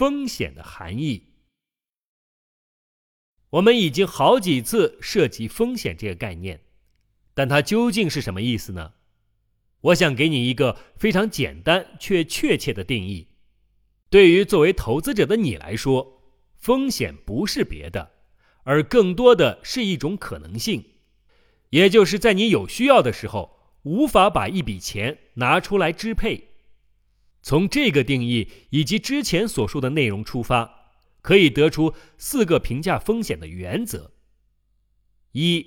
风险的含义。我们已经好几次涉及风险这个概念，但它究竟是什么意思呢？我想给你一个非常简单却确切的定义。对于作为投资者的你来说，风险不是别的，而更多的是一种可能性，也就是在你有需要的时候，无法把一笔钱拿出来支配。从这个定义以及之前所述的内容出发，可以得出四个评价风险的原则：一，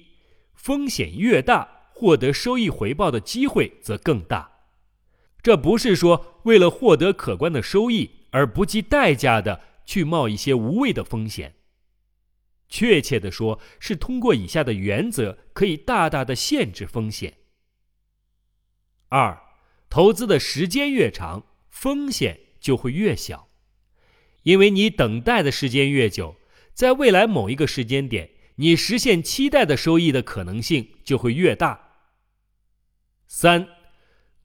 风险越大。获得收益回报的机会则更大。这不是说为了获得可观的收益而不计代价的去冒一些无谓的风险。确切的说，是通过以下的原则可以大大的限制风险。二，投资的时间越长，风险就会越小，因为你等待的时间越久，在未来某一个时间点，你实现期待的收益的可能性就会越大。三，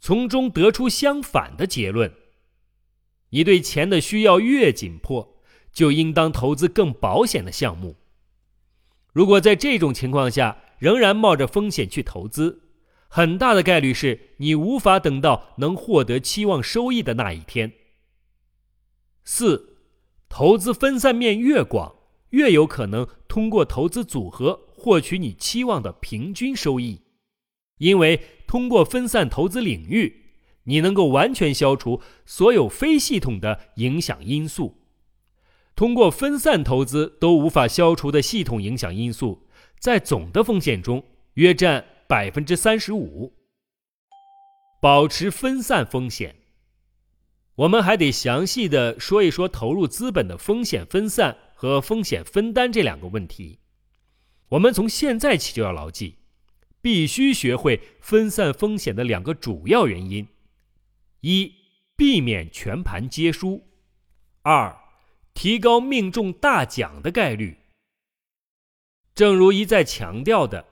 从中得出相反的结论。你对钱的需要越紧迫，就应当投资更保险的项目。如果在这种情况下仍然冒着风险去投资，很大的概率是你无法等到能获得期望收益的那一天。四，投资分散面越广，越有可能通过投资组合获取你期望的平均收益，因为。通过分散投资领域，你能够完全消除所有非系统的影响因素。通过分散投资都无法消除的系统影响因素，在总的风险中约占百分之三十五。保持分散风险，我们还得详细的说一说投入资本的风险分散和风险分担这两个问题。我们从现在起就要牢记。必须学会分散风险的两个主要原因：一、避免全盘皆输；二、提高命中大奖的概率。正如一再强调的，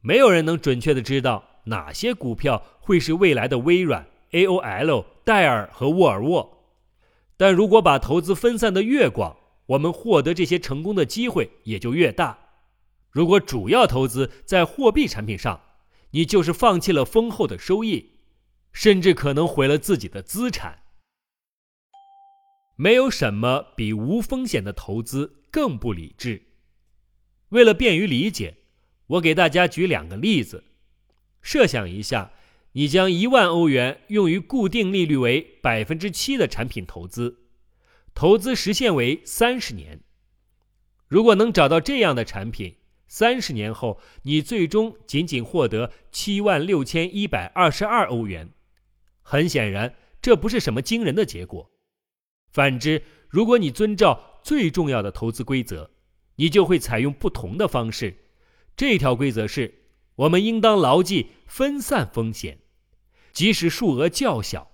没有人能准确的知道哪些股票会是未来的微软、AOL、戴尔和沃尔沃。但如果把投资分散的越广，我们获得这些成功的机会也就越大。如果主要投资在货币产品上，你就是放弃了丰厚的收益，甚至可能毁了自己的资产。没有什么比无风险的投资更不理智。为了便于理解，我给大家举两个例子。设想一下，你将一万欧元用于固定利率为百分之七的产品投资，投资时限为三十年。如果能找到这样的产品，三十年后，你最终仅仅获得七万六千一百二十二欧元。很显然，这不是什么惊人的结果。反之，如果你遵照最重要的投资规则，你就会采用不同的方式。这条规则是：我们应当牢记分散风险，即使数额较小。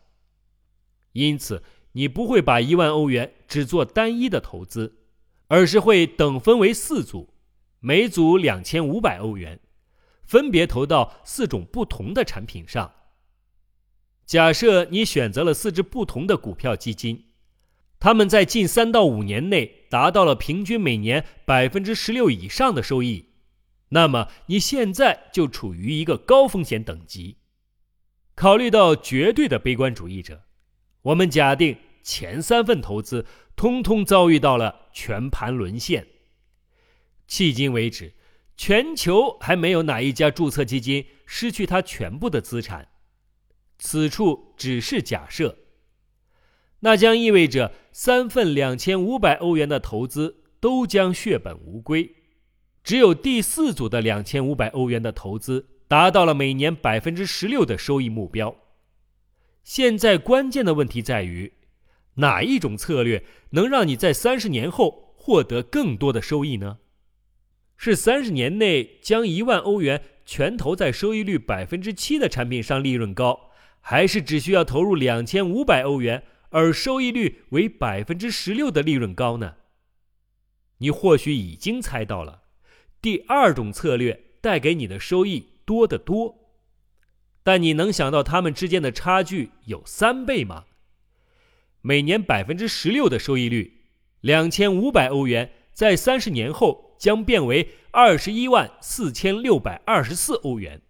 因此，你不会把一万欧元只做单一的投资，而是会等分为四组。每组两千五百欧元，分别投到四种不同的产品上。假设你选择了四只不同的股票基金，他们在近三到五年内达到了平均每年百分之十六以上的收益，那么你现在就处于一个高风险等级。考虑到绝对的悲观主义者，我们假定前三份投资通通遭遇到了全盘沦陷。迄今为止，全球还没有哪一家注册基金失去它全部的资产。此处只是假设，那将意味着三份两千五百欧元的投资都将血本无归。只有第四组的两千五百欧元的投资达到了每年百分之十六的收益目标。现在关键的问题在于，哪一种策略能让你在三十年后获得更多的收益呢？是三十年内将一万欧元全投在收益率百分之七的产品上利润高，还是只需要投入两千五百欧元而收益率为百分之十六的利润高呢？你或许已经猜到了，第二种策略带给你的收益多得多，但你能想到他们之间的差距有三倍吗？每年百分之十六的收益率两千五百欧元在三十年后将变为二十一万四千六百二十四欧元。